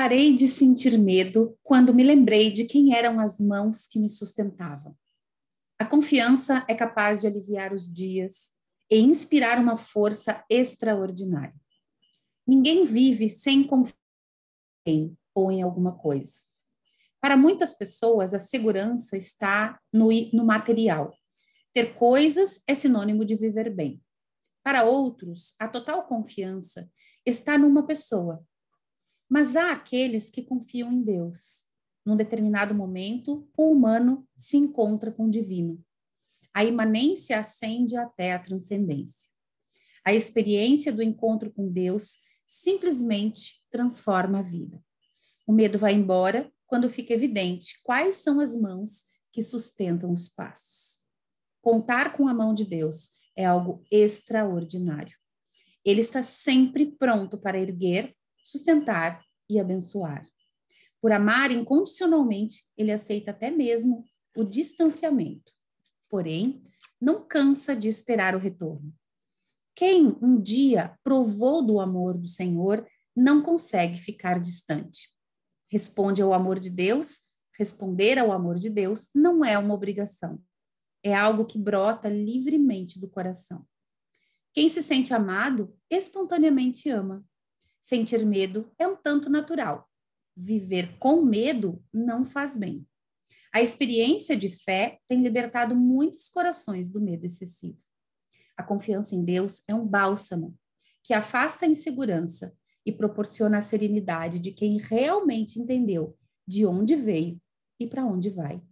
Parei de sentir medo quando me lembrei de quem eram as mãos que me sustentavam. A confiança é capaz de aliviar os dias e inspirar uma força extraordinária. Ninguém vive sem confiar em ou em alguma coisa. Para muitas pessoas, a segurança está no, no material. Ter coisas é sinônimo de viver bem. Para outros, a total confiança está numa pessoa. Mas há aqueles que confiam em Deus. Num determinado momento, o humano se encontra com o divino. A imanência ascende até a transcendência. A experiência do encontro com Deus simplesmente transforma a vida. O medo vai embora quando fica evidente quais são as mãos que sustentam os passos. Contar com a mão de Deus é algo extraordinário. Ele está sempre pronto para erguer, sustentar e abençoar. Por amar incondicionalmente, ele aceita até mesmo o distanciamento. Porém, não cansa de esperar o retorno. Quem um dia provou do amor do Senhor não consegue ficar distante. Responde ao amor de Deus, responder ao amor de Deus não é uma obrigação. É algo que brota livremente do coração. Quem se sente amado, espontaneamente ama. Sentir medo é um tanto natural. Viver com medo não faz bem. A experiência de fé tem libertado muitos corações do medo excessivo. A confiança em Deus é um bálsamo que afasta a insegurança e proporciona a serenidade de quem realmente entendeu de onde veio e para onde vai.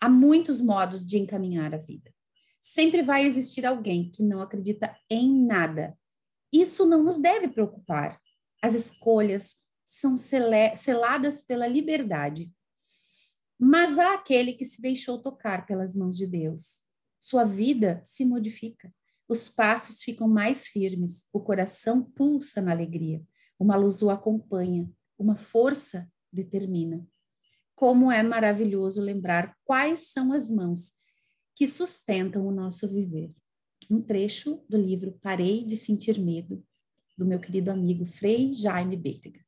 Há muitos modos de encaminhar a vida. Sempre vai existir alguém que não acredita em nada. Isso não nos deve preocupar. As escolhas são seladas pela liberdade. Mas há aquele que se deixou tocar pelas mãos de Deus. Sua vida se modifica. Os passos ficam mais firmes, o coração pulsa na alegria, uma luz o acompanha, uma força determina. Como é maravilhoso lembrar quais são as mãos que sustentam o nosso viver. Um trecho do livro Parei de Sentir Medo, do meu querido amigo Frei Jaime Bettega.